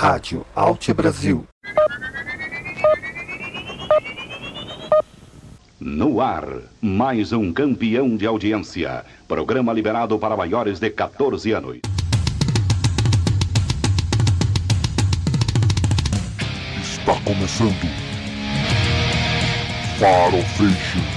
Rádio Alt Brasil. No ar, mais um campeão de audiência. Programa liberado para maiores de 14 anos. Está começando. Farofation.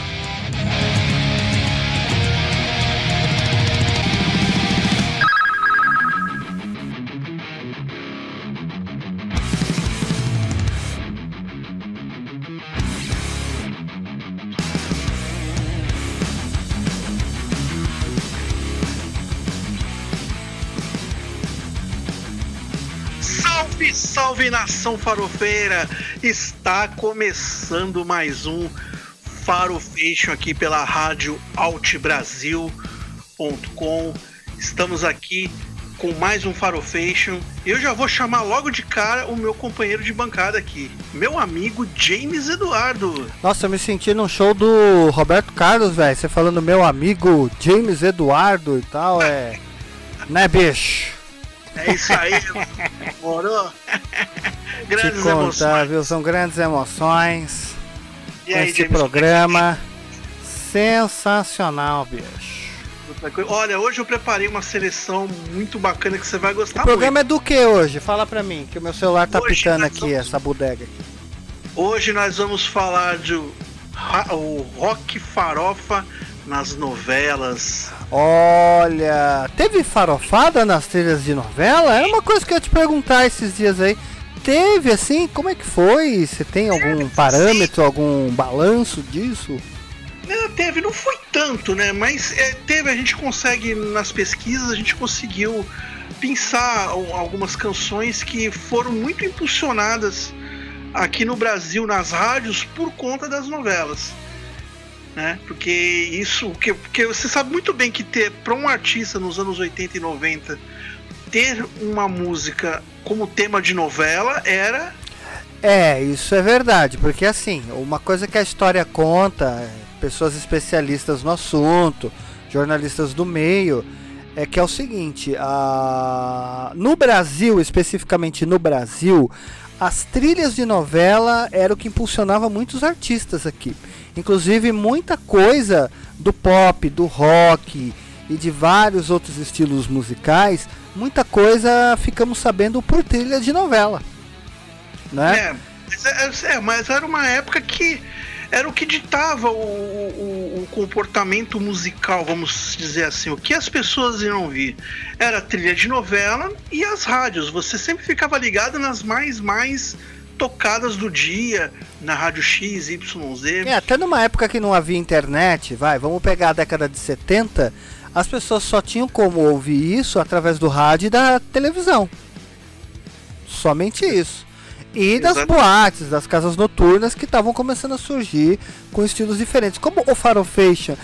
Salve, nação farofeira! Está começando mais um Farofation aqui pela rádio altbrasil.com. Estamos aqui com mais um Farofation. Eu já vou chamar logo de cara o meu companheiro de bancada aqui, meu amigo James Eduardo. Nossa, eu me senti num show do Roberto Carlos, velho. Você falando meu amigo James Eduardo e tal, é. né, bicho? É isso aí, morou? Grandes contar, emoções. viu? São grandes emoções. E aí, Esse James, programa sensacional, bicho. Olha, hoje eu preparei uma seleção muito bacana que você vai gostar O programa é do que hoje? Fala pra mim, que o meu celular tá Hoje pitando aqui, vamos- essa bodega. aqui. muito. Hoje nós vamos falar de o rock farofa nas novelas. Olha, teve farofada nas trilhas de novela? Era uma coisa que eu ia te perguntar esses dias aí. Teve assim? Como é que foi? Você tem algum parâmetro, algum balanço disso? Não, teve, não foi tanto, né? Mas é, teve, a gente consegue, nas pesquisas, a gente conseguiu pensar al- algumas canções que foram muito impulsionadas aqui no Brasil, nas rádios, por conta das novelas. Né? Porque isso, porque, porque você sabe muito bem que ter para um artista nos anos 80 e 90 ter uma música como tema de novela era É, isso é verdade, porque assim, uma coisa que a história conta, é, pessoas especialistas no assunto, jornalistas do meio, é que é o seguinte, a... no Brasil, especificamente no Brasil, as trilhas de novela era o que impulsionava muitos artistas aqui. Inclusive muita coisa do pop, do rock e de vários outros estilos musicais, muita coisa ficamos sabendo por trilha de novela. Né? É, mas, é, é, mas era uma época que era o que ditava o, o- o comportamento musical, vamos dizer assim, o que as pessoas iam ouvir. Era trilha de novela e as rádios. Você sempre ficava ligado nas mais, mais tocadas do dia, na rádio X, YZ. É, até numa época que não havia internet, vai, vamos pegar a década de 70, as pessoas só tinham como ouvir isso através do rádio e da televisão. Somente isso. E das Exato. boates, das casas noturnas que estavam começando a surgir com estilos diferentes. Como o Farofation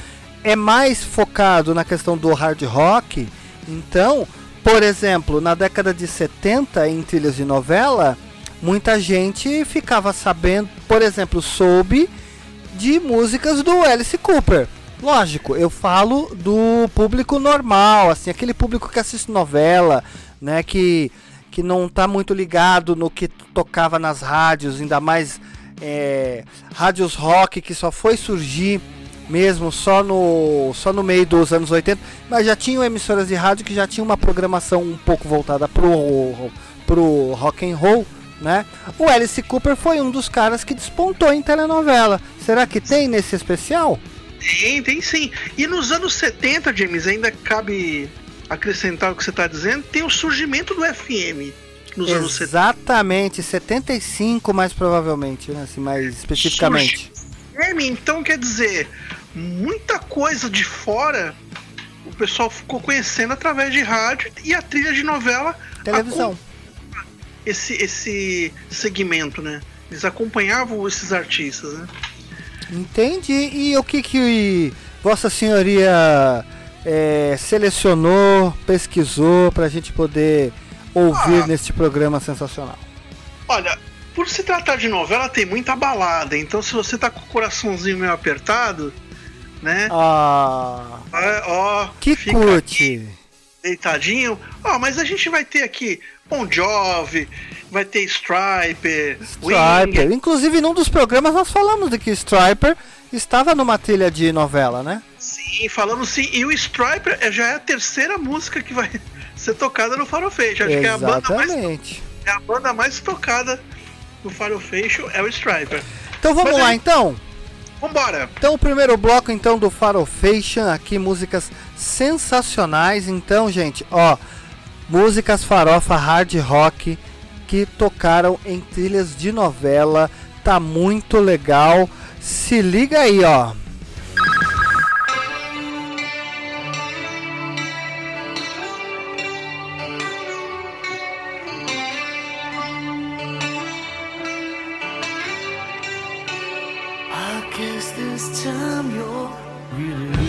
é mais focado na questão do hard rock, então, por exemplo, na década de 70, em trilhas de novela, muita gente ficava sabendo, por exemplo, soube de músicas do Alice Cooper. Lógico, eu falo do público normal, assim, aquele público que assiste novela, né, que, que não tá muito ligado no que tocava nas rádios, ainda mais é, rádios rock que só foi surgir mesmo só no, só no meio dos anos 80, mas já tinham emissoras de rádio que já tinham uma programação um pouco voltada pro, pro rock and roll, né? O Alice Cooper foi um dos caras que despontou em telenovela. Será que tem nesse especial? Tem, tem sim. E nos anos 70, James, ainda cabe acrescentar o que você está dizendo, tem o surgimento do FM nos anos 70. Exatamente, 75 mais provavelmente, né? assim, mais especificamente. FM, então quer dizer, muita coisa de fora o pessoal ficou conhecendo através de rádio e a trilha de novela Televisão. acom- esse esse segmento, né? Eles acompanhavam esses artistas, né? Entendi. E o que que Vossa Senhoria é, selecionou, pesquisou para a gente poder ouvir Ah. neste programa sensacional? Olha, por se tratar de novela, tem muita balada. Então, se você tá com o coraçãozinho meio apertado, né? Ah, Ó, ó, que curte. deitadinho. Ó, mas a gente vai ter aqui Bon Jovi, vai ter Striper. Striper. Wing. Inclusive, num dos programas nós falamos de que Striper estava numa trilha de novela, né? Sim, falamos sim. E o Striper é, já é a terceira música que vai ser tocada no Farofeixo. Acho Exatamente. que é a banda mais. É a banda mais tocada do Farofeixo é o Striper. Então vamos Mas, lá, é então. Vambora! Então, o primeiro bloco então do Farofation, aqui músicas sensacionais. Então, gente, ó músicas farofa hard rock que tocaram em trilhas de novela. Tá muito legal. Se liga aí, ó. guess this time you're really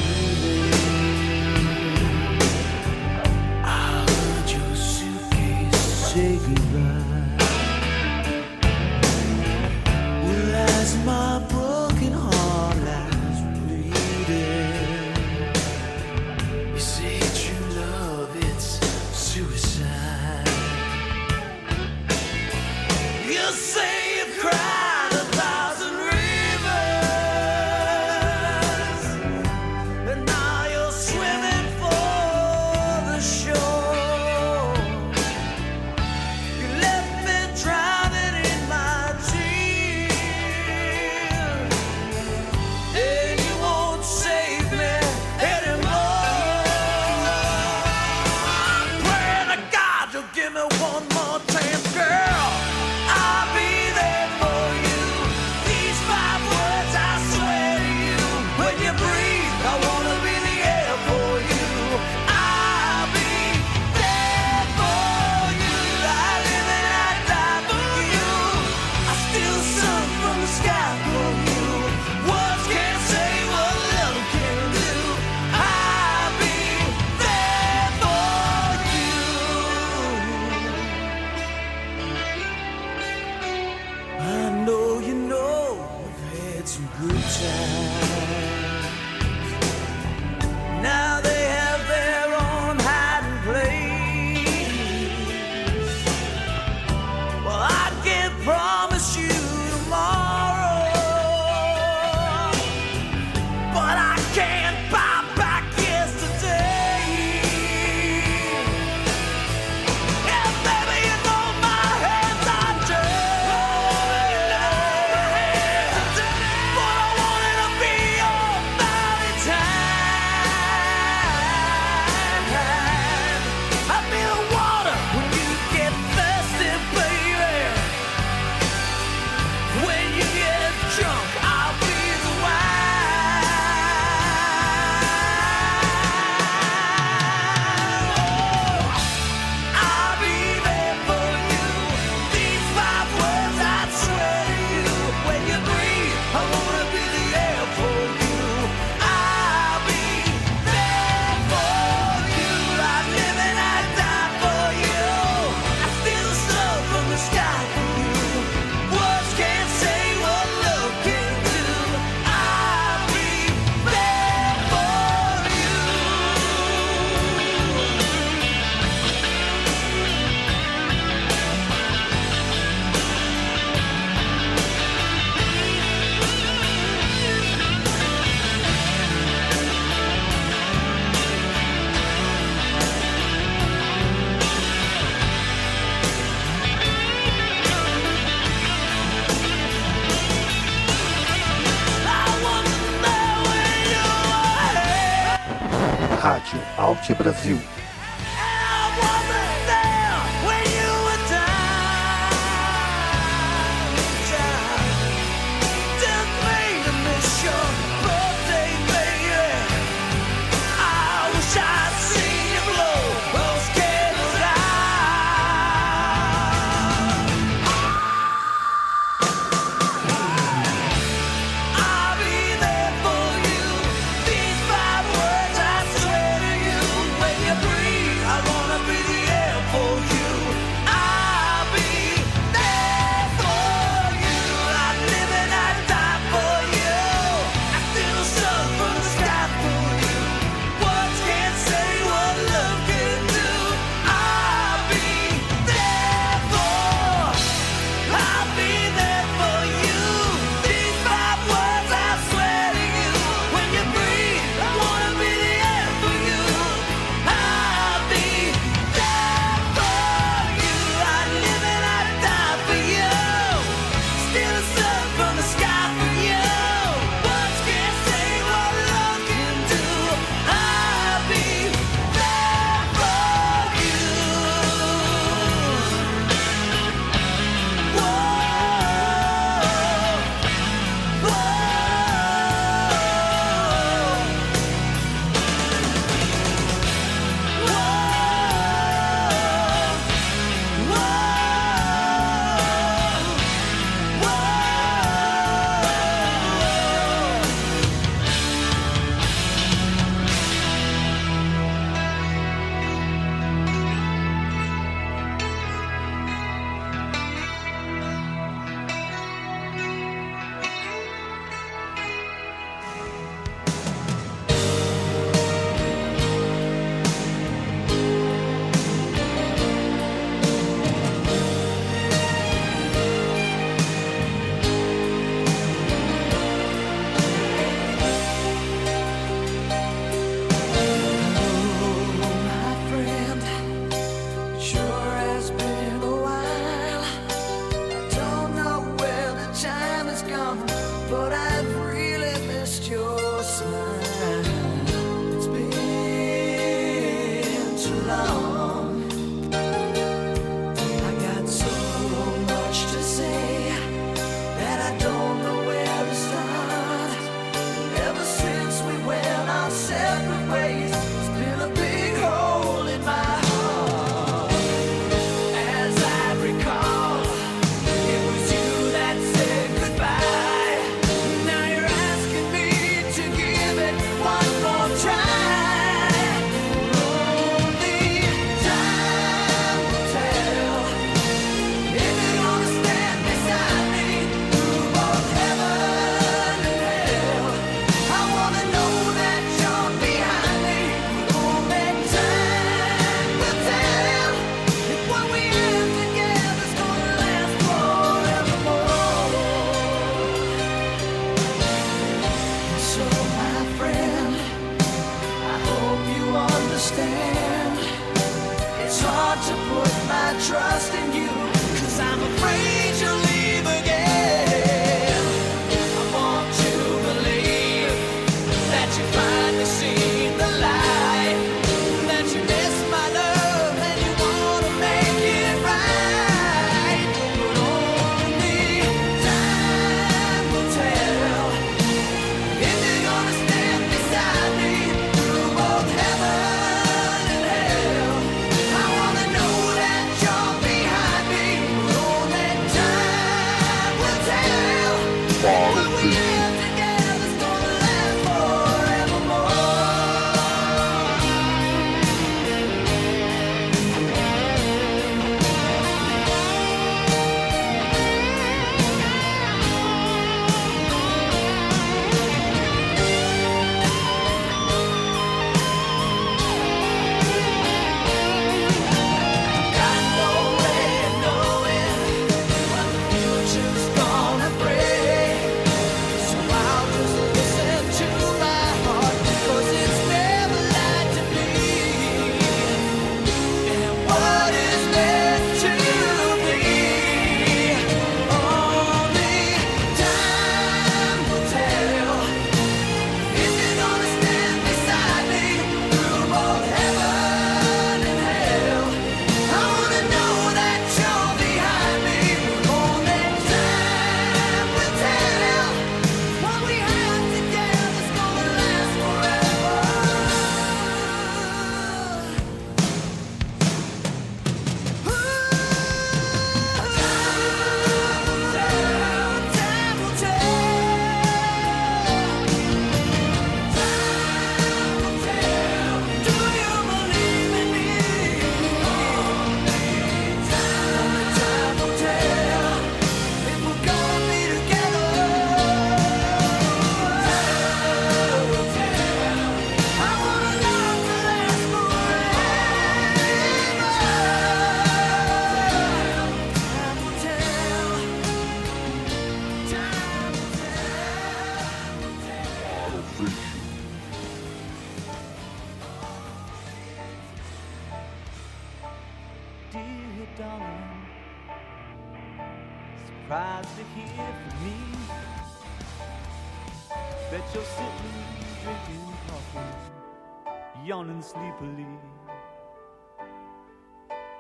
Bet you're sitting, drinking coffee, yawning sleepily.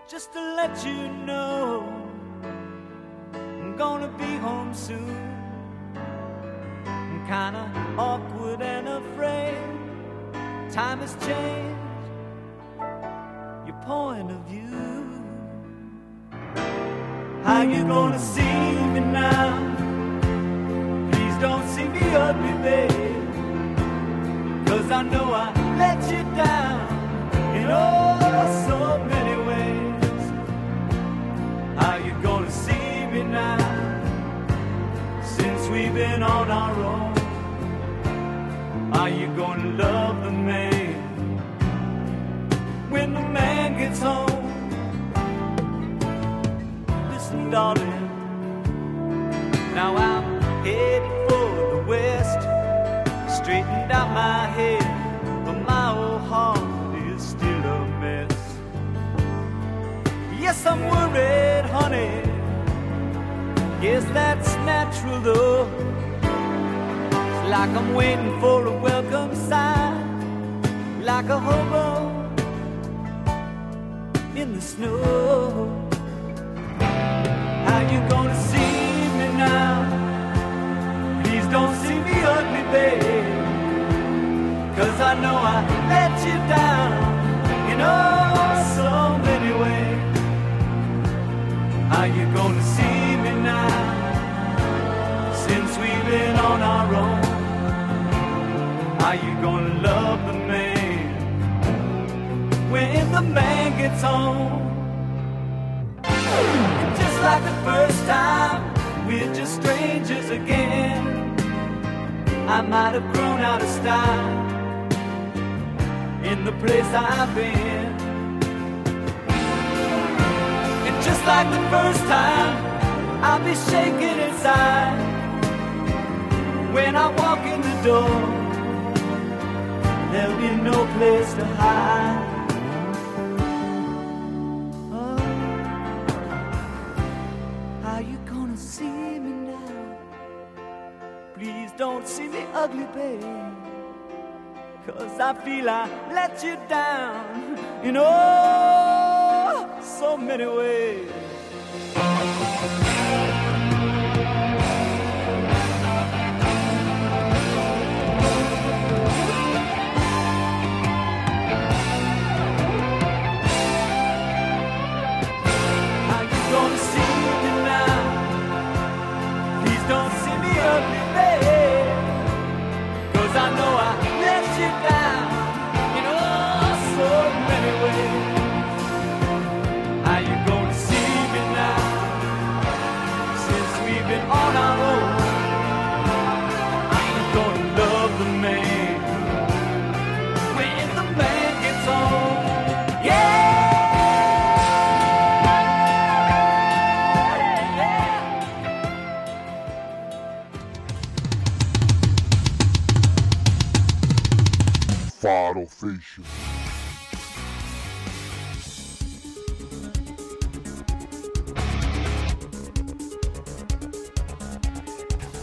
Just to let you know, I'm gonna be home soon. I'm kinda awkward and afraid. Time has changed your point of view. How you gonna see me now? Me ugly, babe. Cause I know I let you down in oh so many ways. How you gonna see me now? Since we've been on our own, are you gonna love the man when the man gets home? Listen, darling. Now I'm my head, but my old heart is still a mess. Yes, I'm worried, honey. Yes, that's natural though. It's like I'm waiting for a welcome sign, like a hobo in the snow. How you gonna see me now? Please don't see me ugly, babe. Cause I know I let you down in oh so many ways. How you gonna see me now? Since we've been on our own. How you gonna love the man when the man gets home? Just like the first time, we're just strangers again. I might have grown out of style in the place I've been. And just like the first time, I'll be shaking inside when I walk in the door. There'll be no place to hide. Oh. How you gonna see me now? Please don't see me ugly, babe. Cause I feel I let you down in oh so many ways.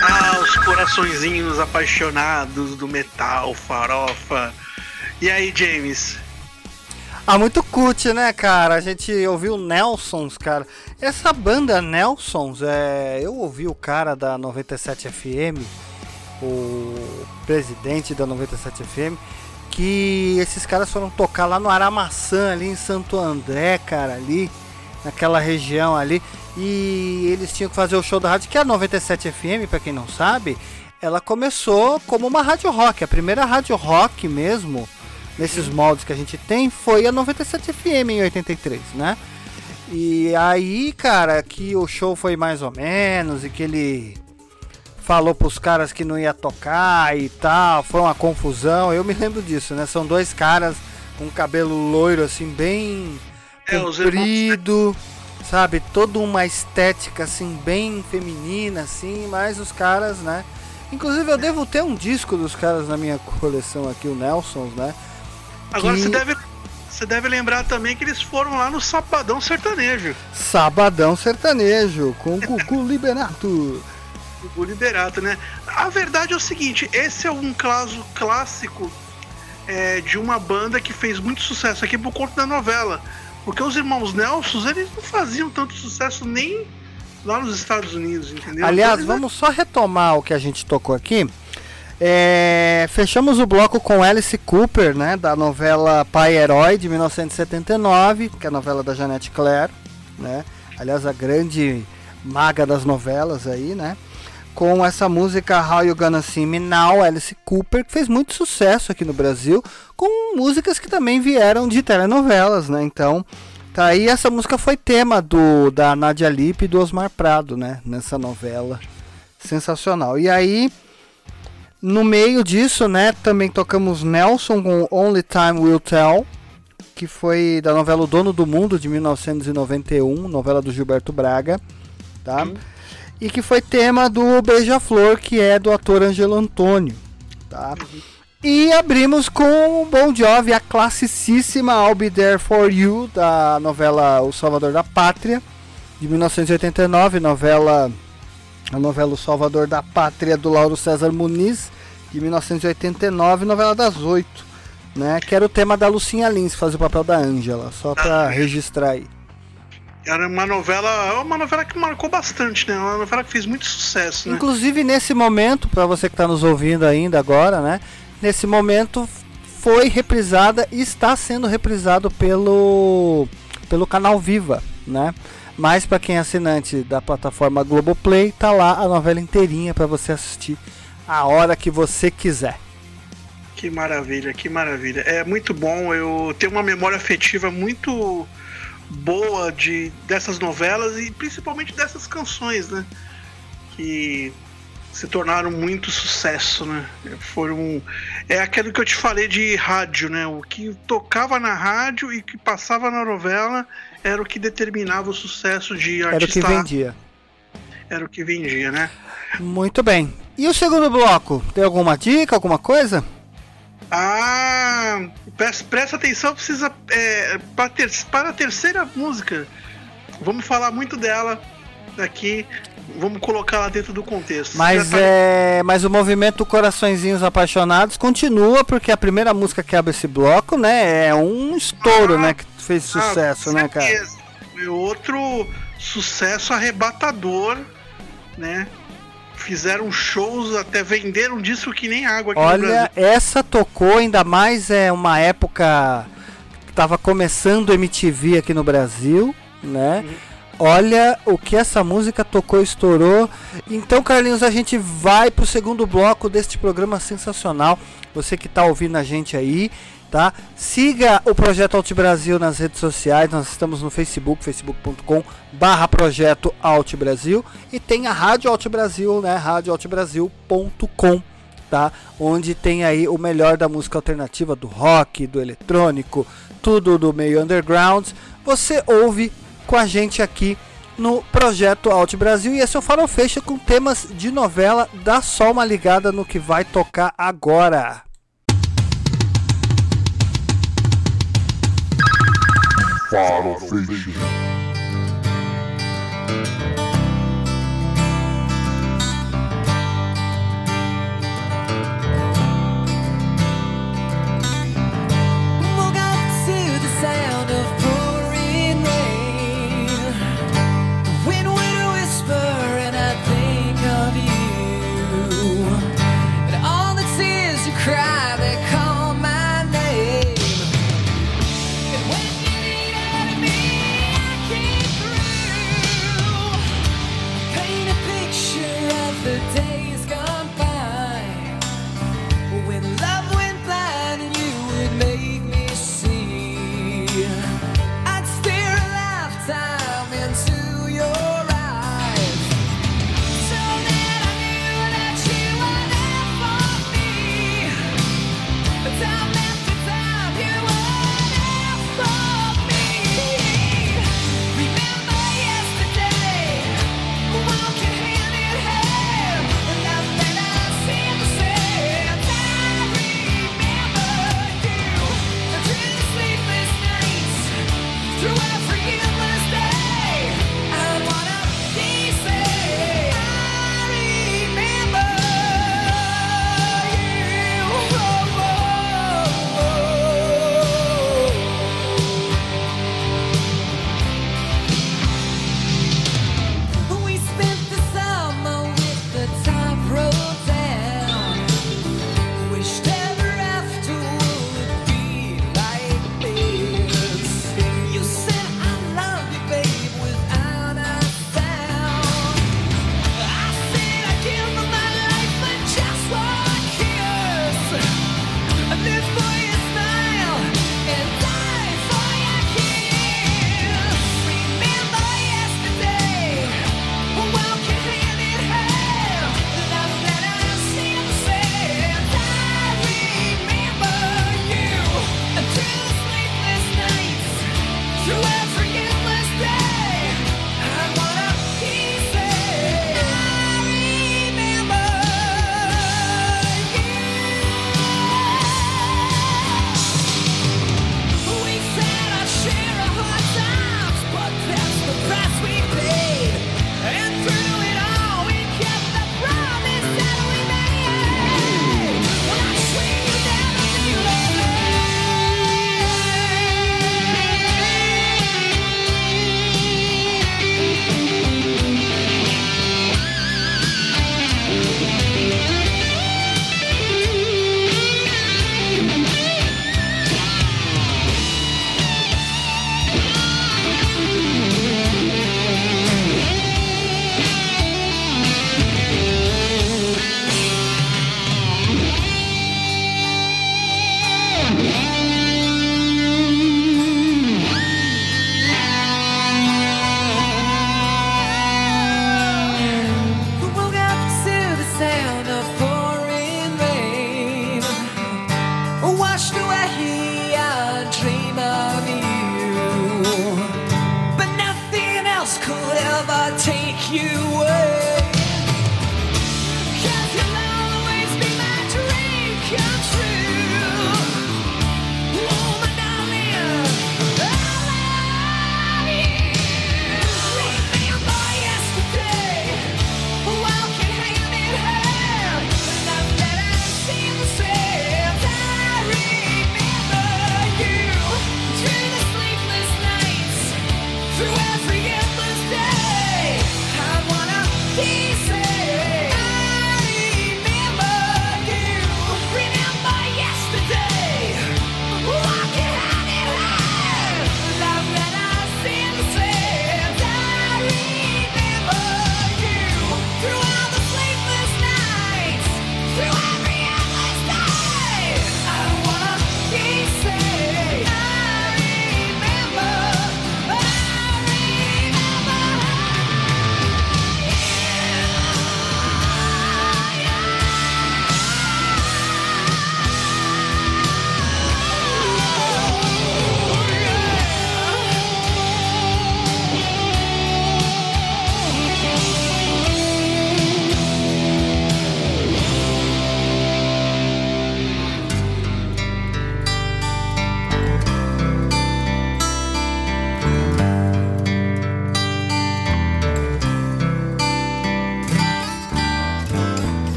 Ah, os coraçõezinhos apaixonados do metal, farofa. E aí, James? Ah, muito cult, né, cara? A gente ouviu Nelsons, cara. Essa banda Nelsons, é... eu ouvi o cara da 97 FM, o presidente da 97 FM, que esses caras foram tocar lá no Aramaçã, ali em Santo André, cara, ali, naquela região ali. E eles tinham que fazer o show da rádio, que é a 97 FM, pra quem não sabe, ela começou como uma rádio rock. A primeira rádio rock mesmo, nesses moldes que a gente tem, foi a 97 FM em 83, né? E aí, cara, que o show foi mais ou menos e que ele falou pros caras que não ia tocar e tal, foi uma confusão. Eu me lembro disso, né? São dois caras com cabelo loiro assim bem É, comprido, sabe? Toda uma estética assim bem feminina assim, mas os caras, né? Inclusive eu devo ter um disco dos caras na minha coleção aqui, o Nelsons, né? Agora Que- você deve, Você deve lembrar também que eles foram lá no Sabadão Sertanejo. Sabadão Sertanejo, com Gugu Liberato. O Liberato, né? A verdade é o seguinte, esse é um caso clássico é, de uma banda que fez muito sucesso aqui por conta da novela. Porque os irmãos Nelson, eles não faziam tanto sucesso nem lá nos Estados Unidos, entendeu? Aliás, Eles- vamos só retomar o que a gente tocou aqui. É, fechamos o bloco com Alice Cooper, né, da novela Pai Herói de 1979, que é a novela da Janete Claire, né? Aliás, a grande maga das novelas aí, né? Com essa música How You Gonna See Me Now, Alice Cooper, que fez muito sucesso aqui no Brasil, com músicas que também vieram de telenovelas, né? Então, tá aí essa música foi tema do da Nadia Lippe e do Osmar Prado, né, nessa novela. Sensacional. E aí, no meio disso, né, também tocamos Nelson com Only Time Will Tell, que foi da novela O Dono do Mundo de 1991, novela do Gilberto Braga, tá? E que foi tema do Beija-Flor, que é do ator Angelo Antônio, tá? E abrimos com o Bon Jovi, a classicíssima I'll Be There For You, da novela O Salvador da Pátria, de 1989, novela a novela O Salvador da Pátria do Lauro César Muniz, de 1989, novela das oito, né? Que era o tema da Lucinha Lins, fazia o papel da Ângela, só pra registrar aí. Era uma novela, é uma novela que marcou bastante, né? Uma novela que fez muito sucesso, né? Inclusive nesse momento, para você que está nos ouvindo ainda agora, né? Nesse momento foi reprisada e está sendo reprisado pelo pelo canal Viva, né? Mas para quem é assinante da plataforma Globoplay, tá lá a novela inteirinha para você assistir a hora que você quiser. Que maravilha, que maravilha. É muito bom, eu tenho uma memória afetiva muito boa de dessas novelas e principalmente dessas canções, né? Que se tornaram muito sucesso, né? Foram é aquilo que eu te falei de rádio, né? O que tocava na rádio e que passava na novela era o que determinava o sucesso de Era o que artista. vendia. Era o que vendia, né? Muito bem. E o segundo bloco? Tem alguma dica, alguma coisa? Ah, presta, presta atenção, precisa. É, para, ter, para a terceira música, vamos falar muito dela aqui. Vamos colocar lá dentro do contexto. Mas, tá- é, mas o movimento Coraçõezinhos Apaixonados continua, porque a primeira música que abre esse bloco, né, é um estouro, Ah, né, que fez Ah, sucesso, com né, cara? certeza. Foi outro sucesso arrebatador, né? Fizeram shows, até venderam disco que nem água. Olha, essa tocou, ainda mais é uma época que tava começando o MTV aqui no Brasil, né? Olha o que essa música tocou e estourou. Então, Carlinhos, a gente vai pro segundo bloco deste programa sensacional. Você que tá ouvindo a gente aí, tá? Siga o Projeto Alt Brasil nas redes sociais. Nós estamos no Facebook, facebook.com barra Projeto Alt Brasil. E tem a Rádio Alt Brasil, né? radioaltbrasil.com tá? Onde tem aí o melhor da música alternativa, do rock, do eletrônico, tudo do meio underground. Você ouve com a gente aqui no Projeto Alt Brasil e esse é o Farol Fecha com temas de novela. Dá só uma ligada no que vai tocar agora. Farofation. Woke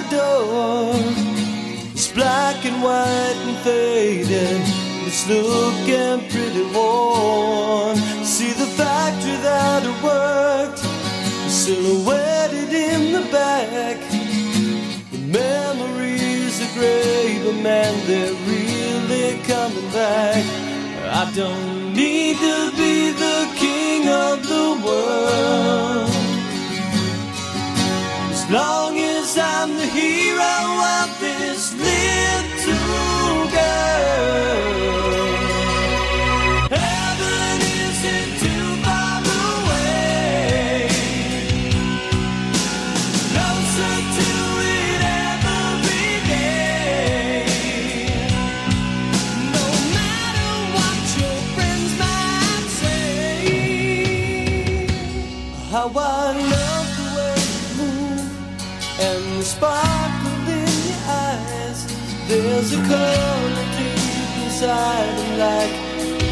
the door. It's black and white and faded. It's looking pretty worn. See the factory that it worked, silhouetted in the back. The memories are gray, but man, they're really coming back. I don't need to be the king of the world. Long I'm the hero of color deep inside and like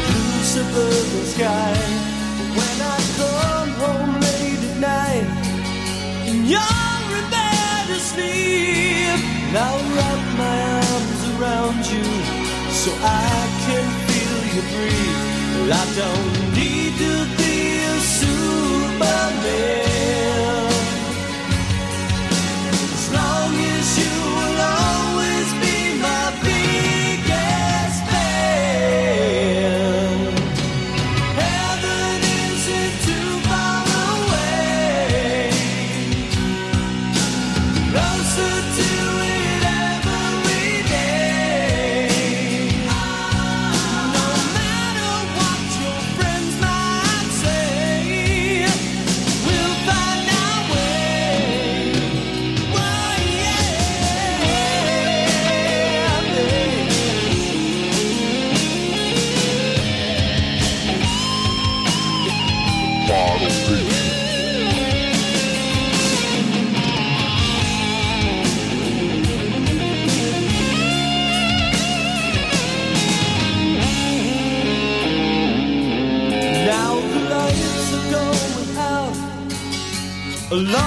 blue suburban sky. When I come home late at night and you're in bed asleep, and I'll wrap my arms around you so I can feel you breathe. Well, I don't need to be a superman. love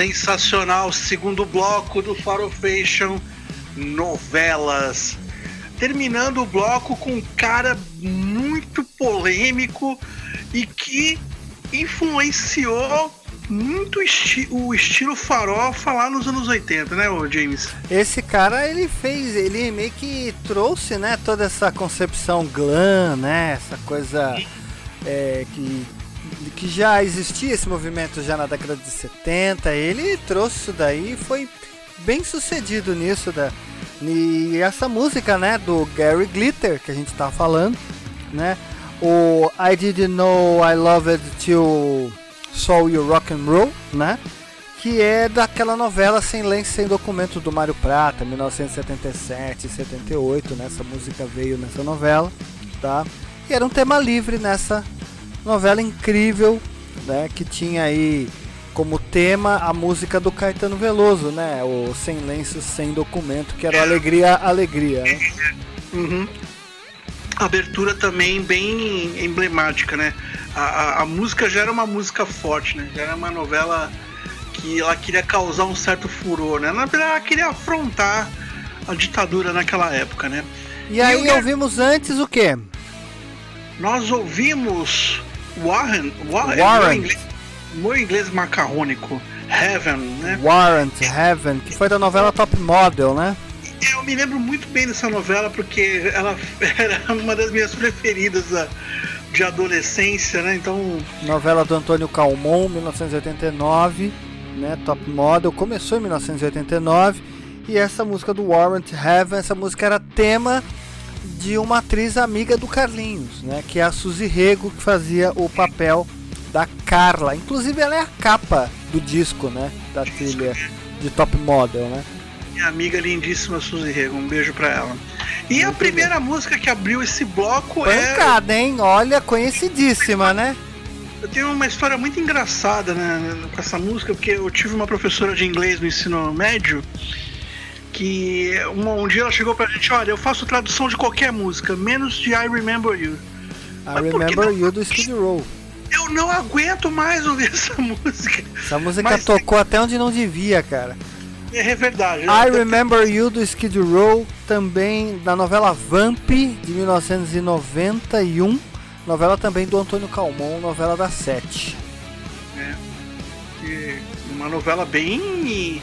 Sensacional, segundo bloco do Farofation Novelas. Terminando o bloco com um cara muito polêmico e que influenciou muito esti- o estilo farofa lá nos anos 80, né, James? Esse cara, ele fez, ele meio que trouxe, né, toda essa concepção glam, né, essa coisa é, que, que já existia esse movimento já na década de 70, ele trouxe isso daí e foi bem sucedido nisso, da, e essa música, né, do Gary Glitter, que a gente tava falando, né, o I Didn't Know I Loved Till Saw You Rock and Roll, né, que é daquela novela Sem Lenço Sem Documento do Mário Prata, 1977 e 78, né? Essa música veio nessa novela, tá? E era um tema livre nessa novela incrível, né? Que tinha aí como tema a música do Caetano Veloso, né? O Sem Lenço Sem Documento, que era Alegria, Alegria, né? Uhum. Abertura também bem emblemática, né? A, a- a música já era uma música forte, né? Já era uma novela que ela queria causar um certo furor, né? Na verdade, ela queria afrontar a ditadura naquela época, né? E aí eu- ouvimos antes o quê? Nós ouvimos Warren, Warren, Warren. Meu, inglês, meu inglês macarrônico, Heaven, né? Warrant Heaven, que foi da novela Top Model, né? Eu me lembro muito bem dessa novela porque ela era uma das minhas preferidas da- de adolescência, né? Então, Novela do Antônio Calmon, 1989, né? Top Model, começou em 1989. E essa música do Warrant Heaven, essa música era tema de uma atriz amiga do Carlinhos, né? Que é a Suzy Rego, que fazia o papel da Carla. Inclusive ela é a capa do disco, né? Da trilha de Top Model, né? minha amiga lindíssima Suzy Rego, um beijo pra ela. E a primeira música que abriu esse bloco é. Pancada, hein? Olha, conhecidíssima, né? Eu tenho uma história muito engraçada né, com essa música, porque eu tive uma professora de inglês no ensino médio que um, um dia ela chegou pra gente, olha, eu faço tradução de qualquer música, menos de I Remember You. I Mas Remember não? You do Skid Row. Eu não aguento mais ouvir essa música. Essa música Mas- tocou até onde não devia, cara. É verdade. I Remember You do Skid Row, também da novela Vamp de 1991, novela também do Antônio Calmon, novela da Sete. que- Uma novela bem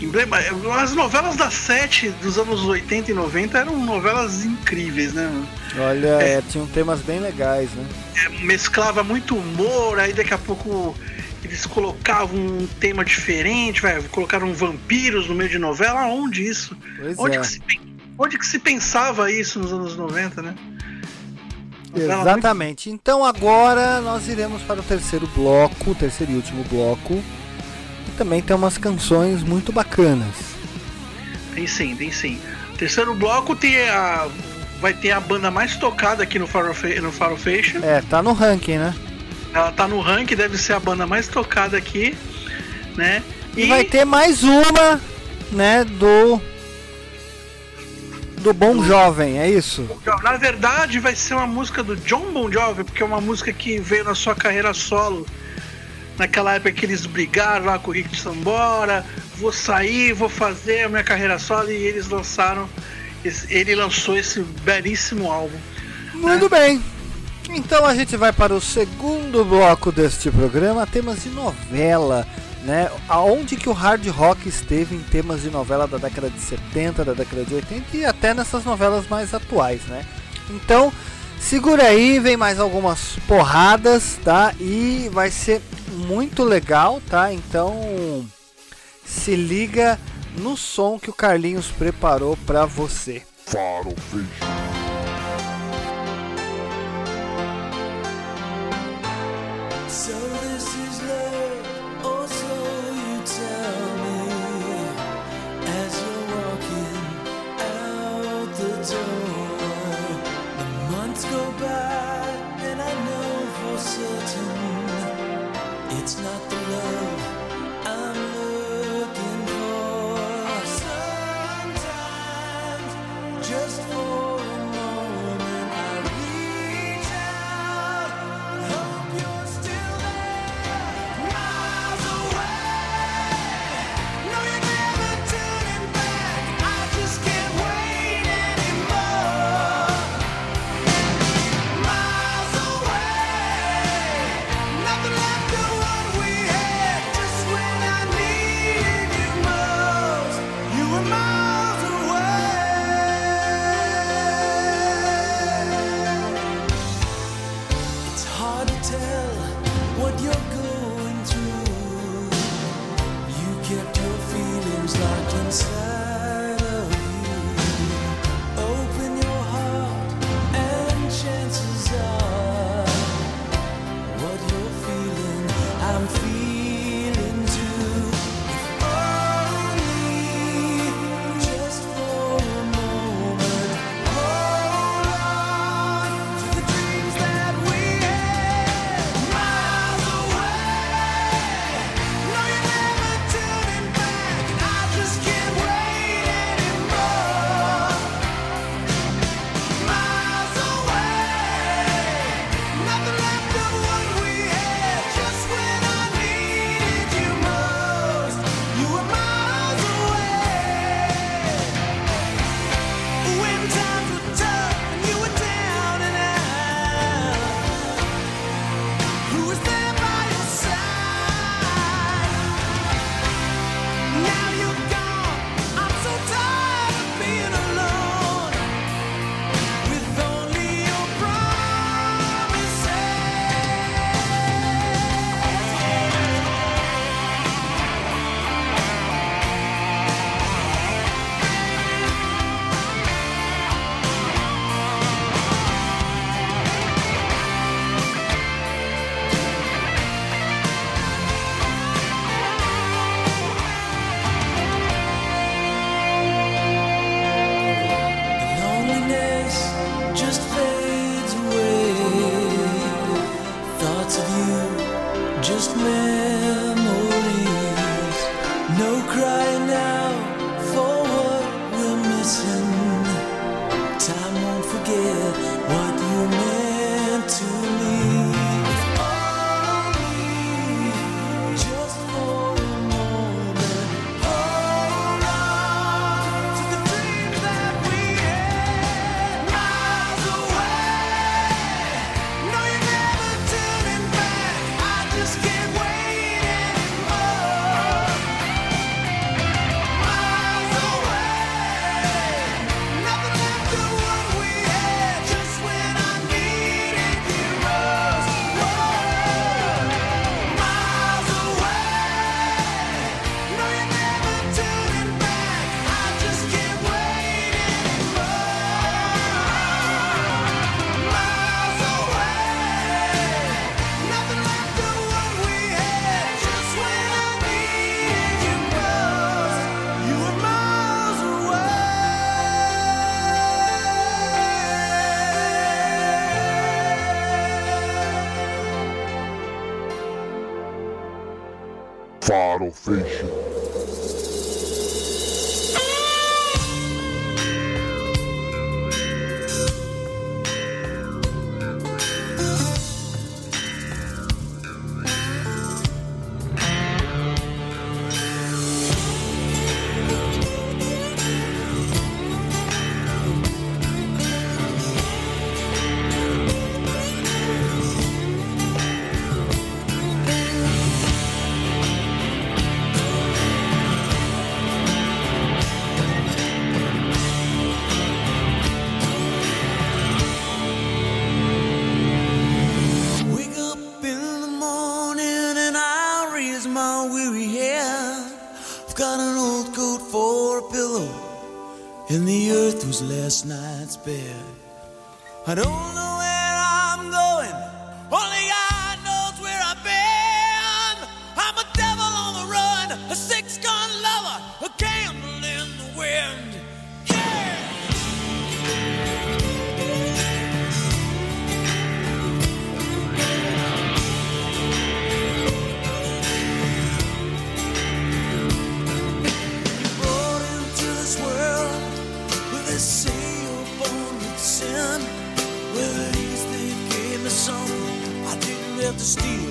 emblema. As novelas da Sete dos anos 80 e 90 eram novelas incríveis, né? Olha, é, tinham temas bem legais, né? É, mesclava muito humor, aí daqui a pouco eles colocavam um tema diferente, vai, colocaram vampiros no meio de novela. Onde isso? Pois Onde, é. que se, onde que se pensava isso nos anos 90, né? Exatamente. Então agora nós iremos para o terceiro bloco, o terceiro e último bloco. E também tem umas canções muito bacanas. Tem sim, tem sim. Terceiro bloco tem a. Vai ter a banda mais tocada aqui no Farofe, no Farofation. É, tá no ranking, né? Ela tá no ranking, deve ser a banda mais tocada aqui, né? E, vai ter mais uma, né, do do Bom Jovem, é isso? Na verdade, vai ser uma música do John Bon Jovi, porque é uma música que veio na sua carreira solo. Naquela época que eles brigaram lá com o Rick Sambora, vou sair, vou fazer a minha carreira solo, e eles lançaram. ele lançou esse belíssimo álbum. Muito bem. Então a gente vai para o segundo bloco deste programa, temas de novela, né? Aonde que o hard rock esteve em temas de novela da década de 70, da década de 80 e até nessas novelas mais atuais, né? Então, segura aí, vem mais algumas porradas, tá? E vai ser muito legal, tá? Então, se liga no som que o Carlinhos preparou para você. Farofation. So just memories, no cries. and the earth was last night's bed. I don't know where I'm going, only I to steal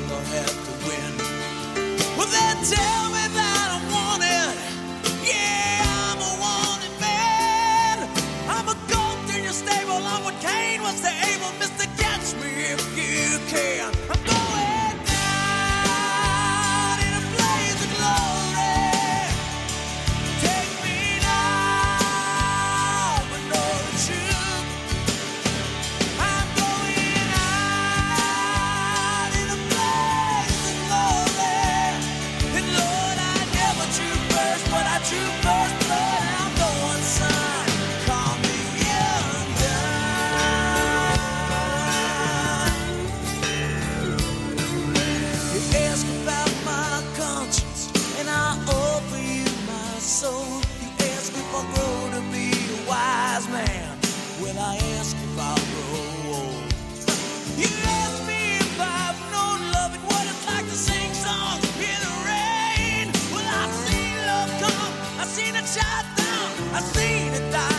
shot down. I seen it die.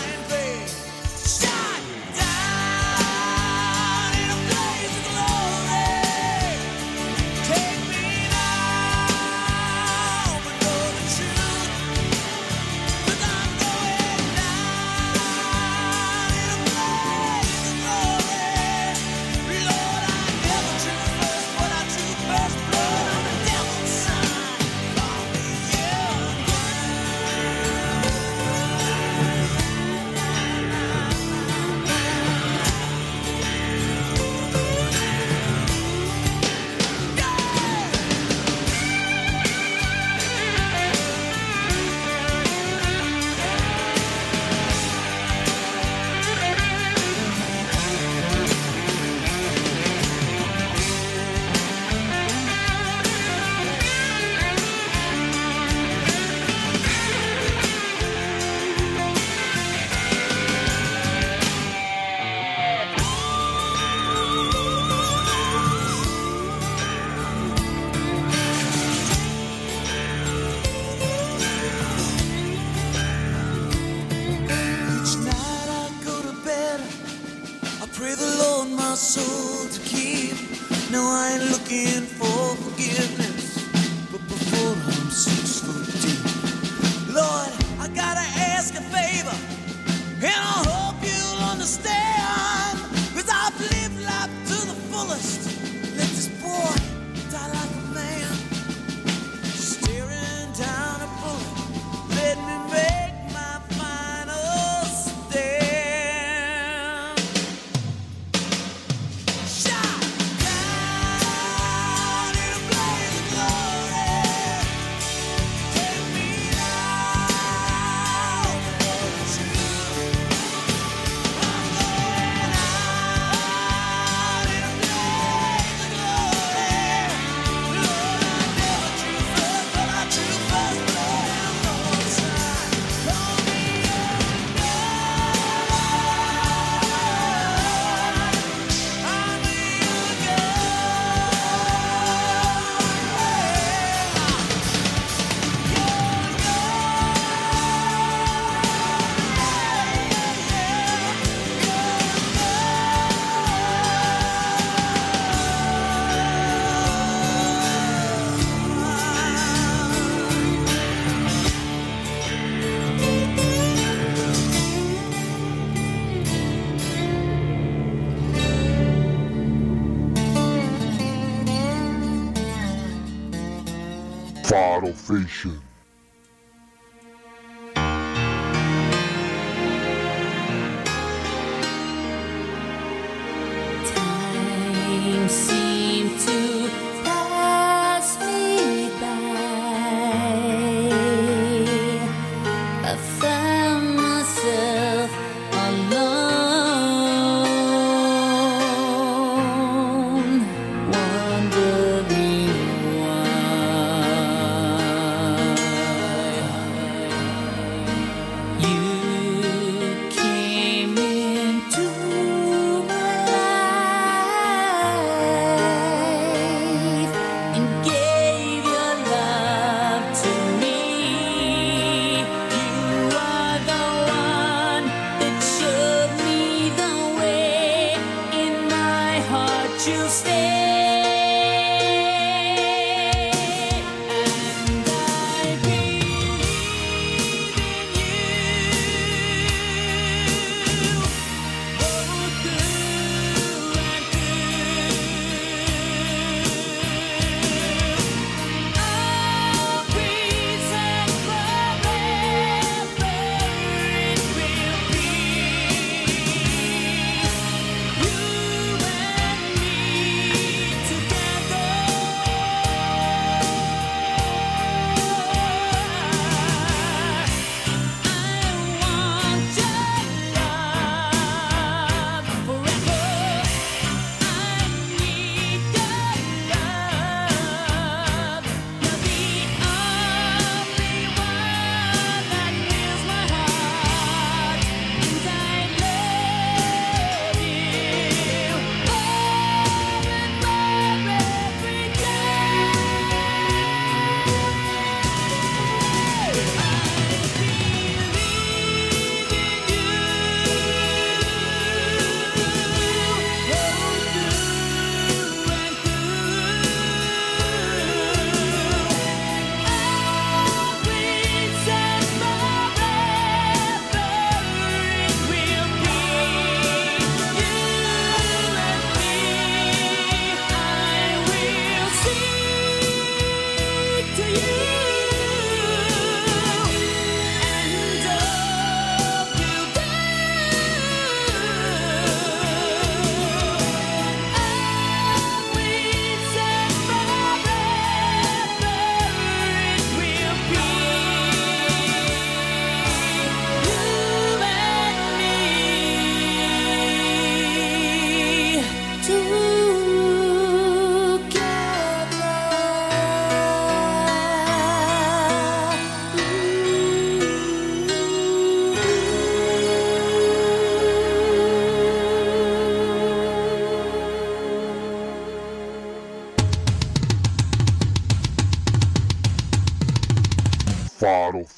Farofation.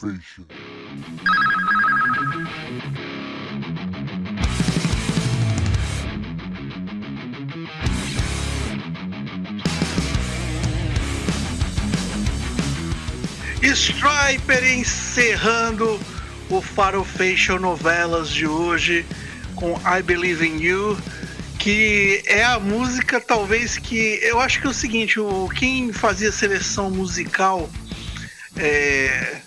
Farofation. Striper encerrando o Farofation Novelas de hoje com I Believe in You, que é a música talvez que eu acho que é o seguinte, o quem fazia seleção musical é,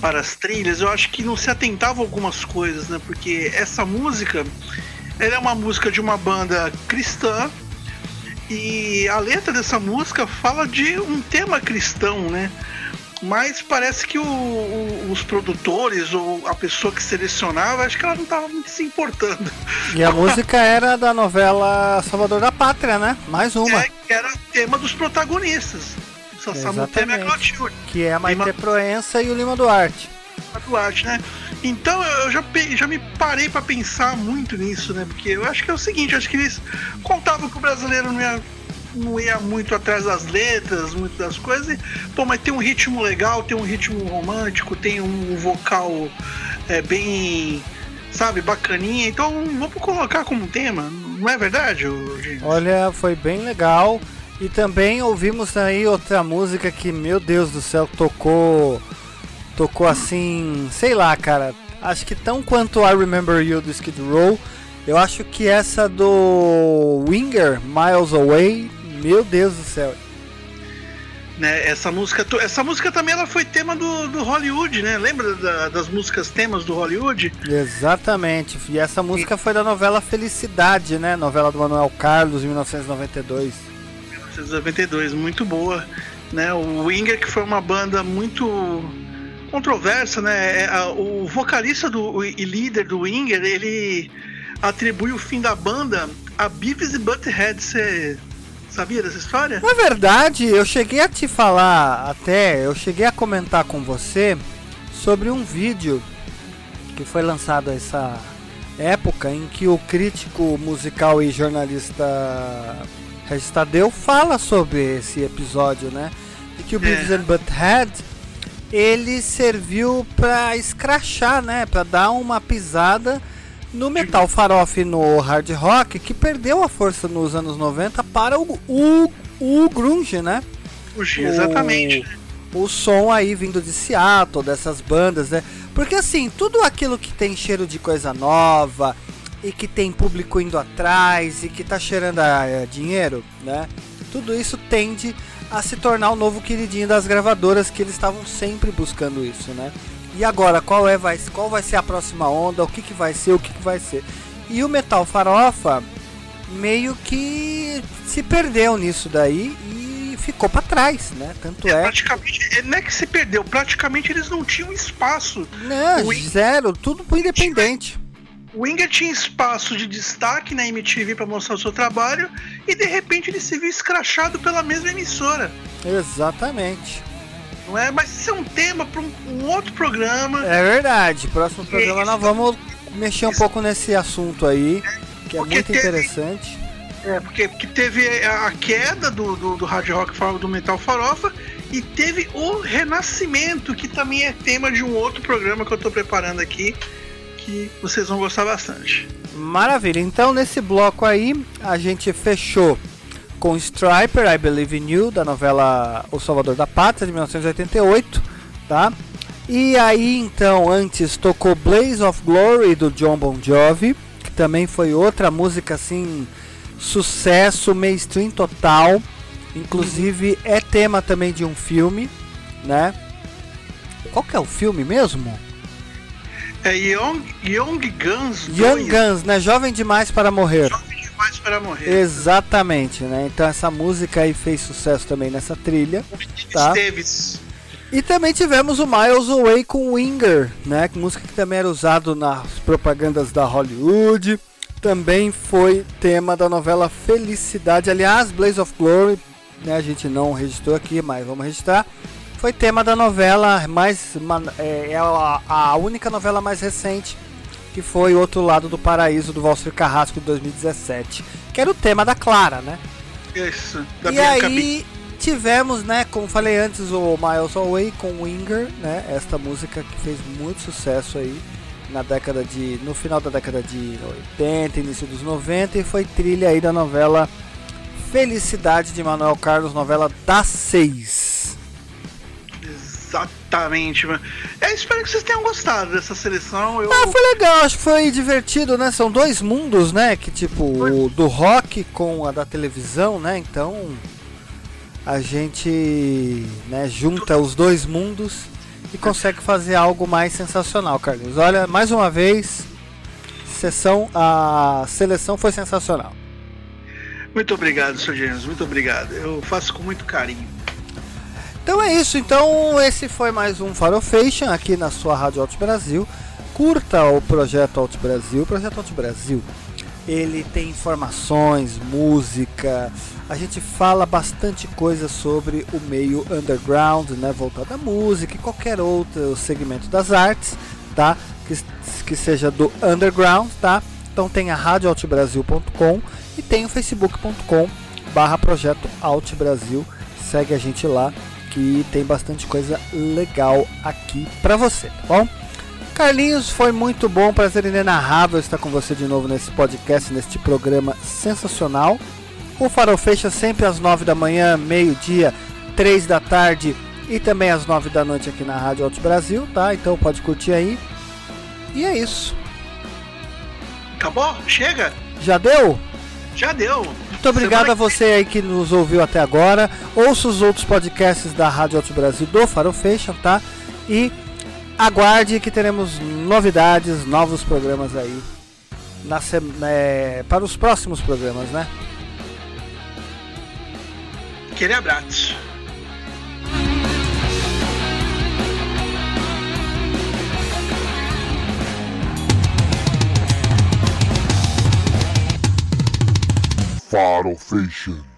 para as trilhas, eu acho que não se atentava a algumas coisas, né? Porque essa música, ela é uma música de uma banda cristã e a letra dessa música fala de um tema cristão, né? Mas parece que o- o- os produtores ou a pessoa que selecionava, acho que ela não estava muito se importando. E a música era da novela Salvador da Pátria, né? Mais uma. É, era tema dos protagonistas. Só tema é Exatamente. Clotilde. Que é a Maite Lima- Proença e o Lima Duarte. a Duarte, né? Então eu já, já me parei pra pensar muito nisso, né? Porque eu acho que é o seguinte, acho que eles contavam que o brasileiro não ia, não ia muito atrás das letras, muito das coisas. E, pô, mas tem um ritmo legal, tem um ritmo romântico, tem um vocal é, bem, sabe, bacaninha. Então vamos colocar como tema, não é verdade, James? Olha, foi bem legal. E também ouvimos aí outra música que, meu Deus do céu, tocou. Tocou assim, sei lá, cara. Acho que tão quanto I Remember You do Skid Row. Eu acho que essa do Winger, Miles Away, meu Deus do céu. Né, essa música, essa música também ela foi tema do, do Hollywood, né? Lembra da- das músicas temas do Hollywood? Exatamente. E essa música foi da novela Felicidade, né? Novela do Manuel Carlos, em 1992. 1992, muito boa. Né? O Winger, que foi uma banda muito controversa, né? É, O vocalista do, e líder do Winger, ele atribui o fim da banda a Beavis e Butthead. Você sabia dessa história? Na verdade, eu cheguei a te falar até, eu cheguei a comentar com você sobre um vídeo que foi lançado essa época em que o crítico musical e jornalista Regis Tadeu fala sobre esse episódio, né? E que o Beavis É. and Butthead ele serviu pra escrachar, né? Pra dar uma pisada no metal farofe e no hard rock que perdeu a força nos anos 90 para o, o, o grunge, né? Puxa, exatamente. O, o som aí vindo de Seattle, dessas bandas, né? Porque assim, tudo aquilo que tem cheiro de coisa nova e que tem público indo atrás e que tá cheirando a, a dinheiro, né? Tudo isso tende a se tornar o novo queridinho das gravadoras que eles estavam sempre buscando isso, né? E agora, qual é vai, qual vai ser a próxima onda? O que, que vai ser? O que, que vai ser? E o Metal Farofa meio que se perdeu nisso daí e ficou pra trás, né? Tanto É, é praticamente, não é que se perdeu, praticamente eles não tinham espaço. Não, O zero, tudo pro independente. O Winger tinha espaço de destaque na MTV para mostrar o seu trabalho e de repente ele se viu escrachado pela mesma emissora. Exatamente. Não é? Mas isso é um tema para um, um outro programa. É verdade. Próximo programa isso. nós vamos mexer um pouco nesse assunto aí, que é Porque muito teve- interessante. É, porque, porque teve a queda do, do, do hard rock do metal farofa e teve o renascimento, que também é tema de um outro programa que eu tô preparando aqui, que vocês vão gostar bastante. Maravilha. Então, nesse bloco aí, a gente fechou com Striper, I Believe in You, da novela O Salvador da Pátria, de 1988, tá? E aí, então, antes tocou Blaze of Glory, do John Bon Jovi, que também foi outra música, assim, sucesso, mainstream total. Inclusive, é tema também de um filme, né? Qual que é o filme mesmo? É Young, Young Guns Young 2, Guns, né? Jovem Demais para Morrer. Jovem Demais para Morrer. Exatamente, né? Então essa música aí fez sucesso também nessa trilha. Tá. Esteves. E também tivemos o Miles Away com Winger, né? Música que também era usado nas propagandas da Hollywood. Também foi tema da novela Felicidade. Aliás, Blaze of Glory, né? A gente não registrou aqui, mas vamos registrar. Foi tema da novela mais. ma- É, é a, a única novela mais recente que foi O Outro Lado do Paraíso do Valsir Carrasco de 2017. Que era o tema da Clara, né? Isso. Da e Bianca aí tivemos, né, como falei antes, o Miles Away com Winger, né? Esta música que fez muito sucesso aí na década de. no final da década de 80, início dos 90 e foi trilha aí da novela Felicidade de Manuel Carlos, novela das seis. Exatamente, mano. É, espero que vocês tenham gostado dessa seleção. Eu, Ah, foi legal, acho que foi divertido, né? São dois mundos, né? Que tipo, o do rock com a da televisão, né? Então a gente né, junta os dois mundos e consegue fazer algo mais sensacional, Carlinhos. Olha, mais uma vez, sessão, a seleção foi sensacional. Muito obrigado, Sr. James. Muito obrigado. Eu faço com muito carinho. Então é isso, então esse foi mais um Farofation aqui na sua Rádio Alto Brasil. Curta o projeto Alto Brasil. O projeto Alto Brasil, ele tem informações, música. A gente fala bastante coisa sobre o meio underground, né, voltado à música e qualquer outro segmento das artes, tá? Que, que seja do underground, tá? Então tem a radioaltbrasil.com e tem o facebook.com barra projeto Alt Brasil. Segue a gente lá que tem bastante coisa legal aqui pra você, tá bom? Carlinhos, foi muito bom, prazer inenarrável estar com você de novo nesse podcast, neste programa sensacional. O Farol fecha sempre às 9 da manhã, meio-dia, 3 da tarde e também às 9 da noite aqui na Rádio Alto Brasil, tá? Então pode curtir aí. E é isso. Acabou? Chega? Já deu? Já deu. Muito obrigado Semana a você aí que nos ouviu até agora. Ouça os outros podcasts da Rádio Alto Brasil do Farofation, tá? E aguarde que teremos novidades, novos programas aí na é, para os próximos programas, né? Aquele abraço. Farofation.